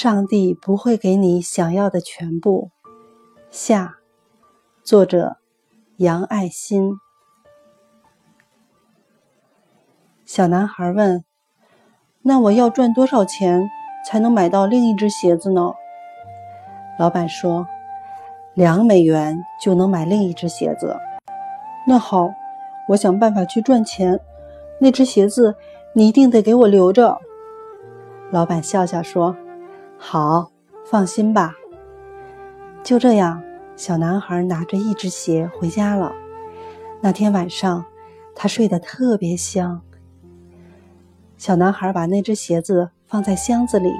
上帝不会给你想要的全部。下，作者杨爱新。小男孩问：“那我要赚多少钱才能买到另一只鞋子呢？”老板说：“两美元就能买另一只鞋子。”那好，我想办法去赚钱。那只鞋子你一定得给我留着。”老板笑笑说：“好，放心吧。”就这样，小男孩拿着一只鞋回家了。那天晚上，他睡得特别香。小男孩把那只鞋子放在箱子里，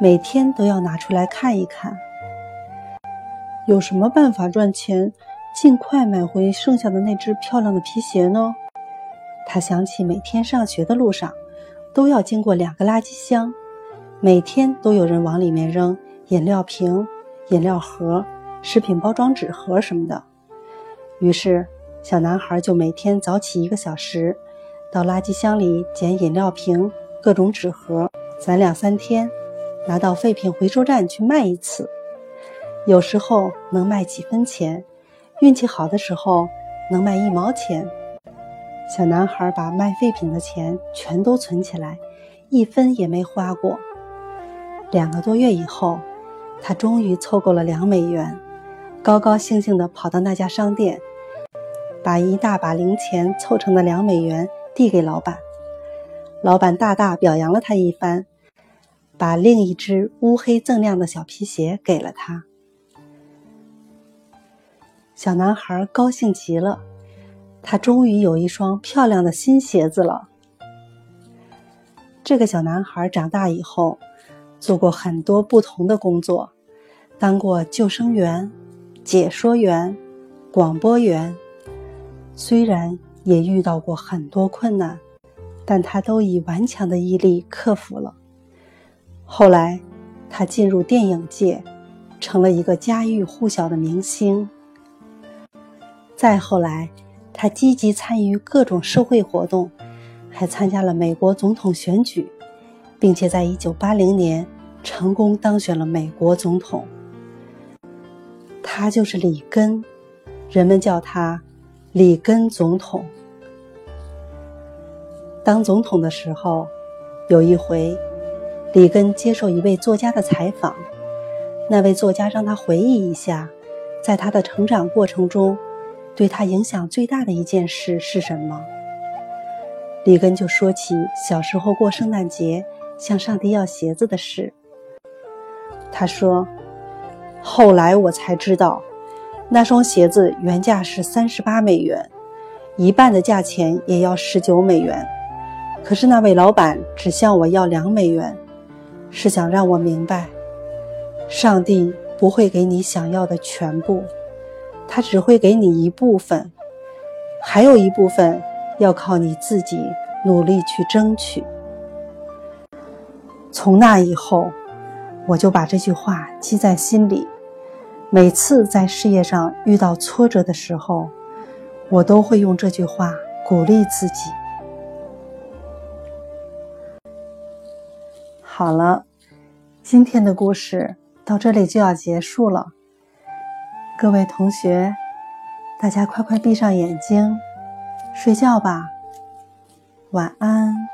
每天都要拿出来看一看。有什么办法赚钱，尽快买回剩下的那只漂亮的皮鞋呢？他想起每天上学的路上，都要经过两个垃圾箱，每天都有人往里面扔饮料瓶、饮料盒、食品包装纸盒什么的。于是，小男孩就每天早起一个小时，到垃圾箱里捡饮料瓶、各种纸盒，攒两三天，拿到废品回收站去卖一次。有时候能卖几分钱，运气好的时候能卖一毛钱。小男孩把卖废品的钱全都存起来，一分也没花过。两个多月以后，他终于凑够了两美元，高高兴兴地跑到那家商店，把一大把零钱凑成的两美元递给老板。老板大大表扬了他一番，把另一只乌黑锃亮的小皮鞋给了他。小男孩高兴极了。他终于有一双漂亮的新鞋子了。这个小男孩长大以后，做过很多不同的工作，当过救生员、解说员、广播员。虽然也遇到过很多困难，但他都以顽强的毅力克服了。后来，他进入电影界，成了一个家喻户晓的明星。再后来，他积极参与各种社会活动，还参加了美国总统选举，并且在1980年成功当选了美国总统。他就是里根，人们叫他里根总统。当总统的时候，有一回，里根接受一位作家的采访，那位作家让他回忆一下，在他的成长过程中。对他影响最大的一件事是什么？里根就说起小时候过圣诞节向上帝要鞋子的事。他说：“后来我才知道，那双鞋子原价是三十八美元，一半的价钱也要十九美元。可是那位老板只向我要两美元，是想让我明白，上帝不会给你想要的全部。”他只会给你一部分，还有一部分要靠你自己努力去争取。从那以后，我就把这句话记在心里。每次在事业上遇到挫折的时候，我都会用这句话鼓励自己。好了，今天的故事到这里就要结束了。各位同学，大家快快闭上眼睛，睡觉吧，晚安。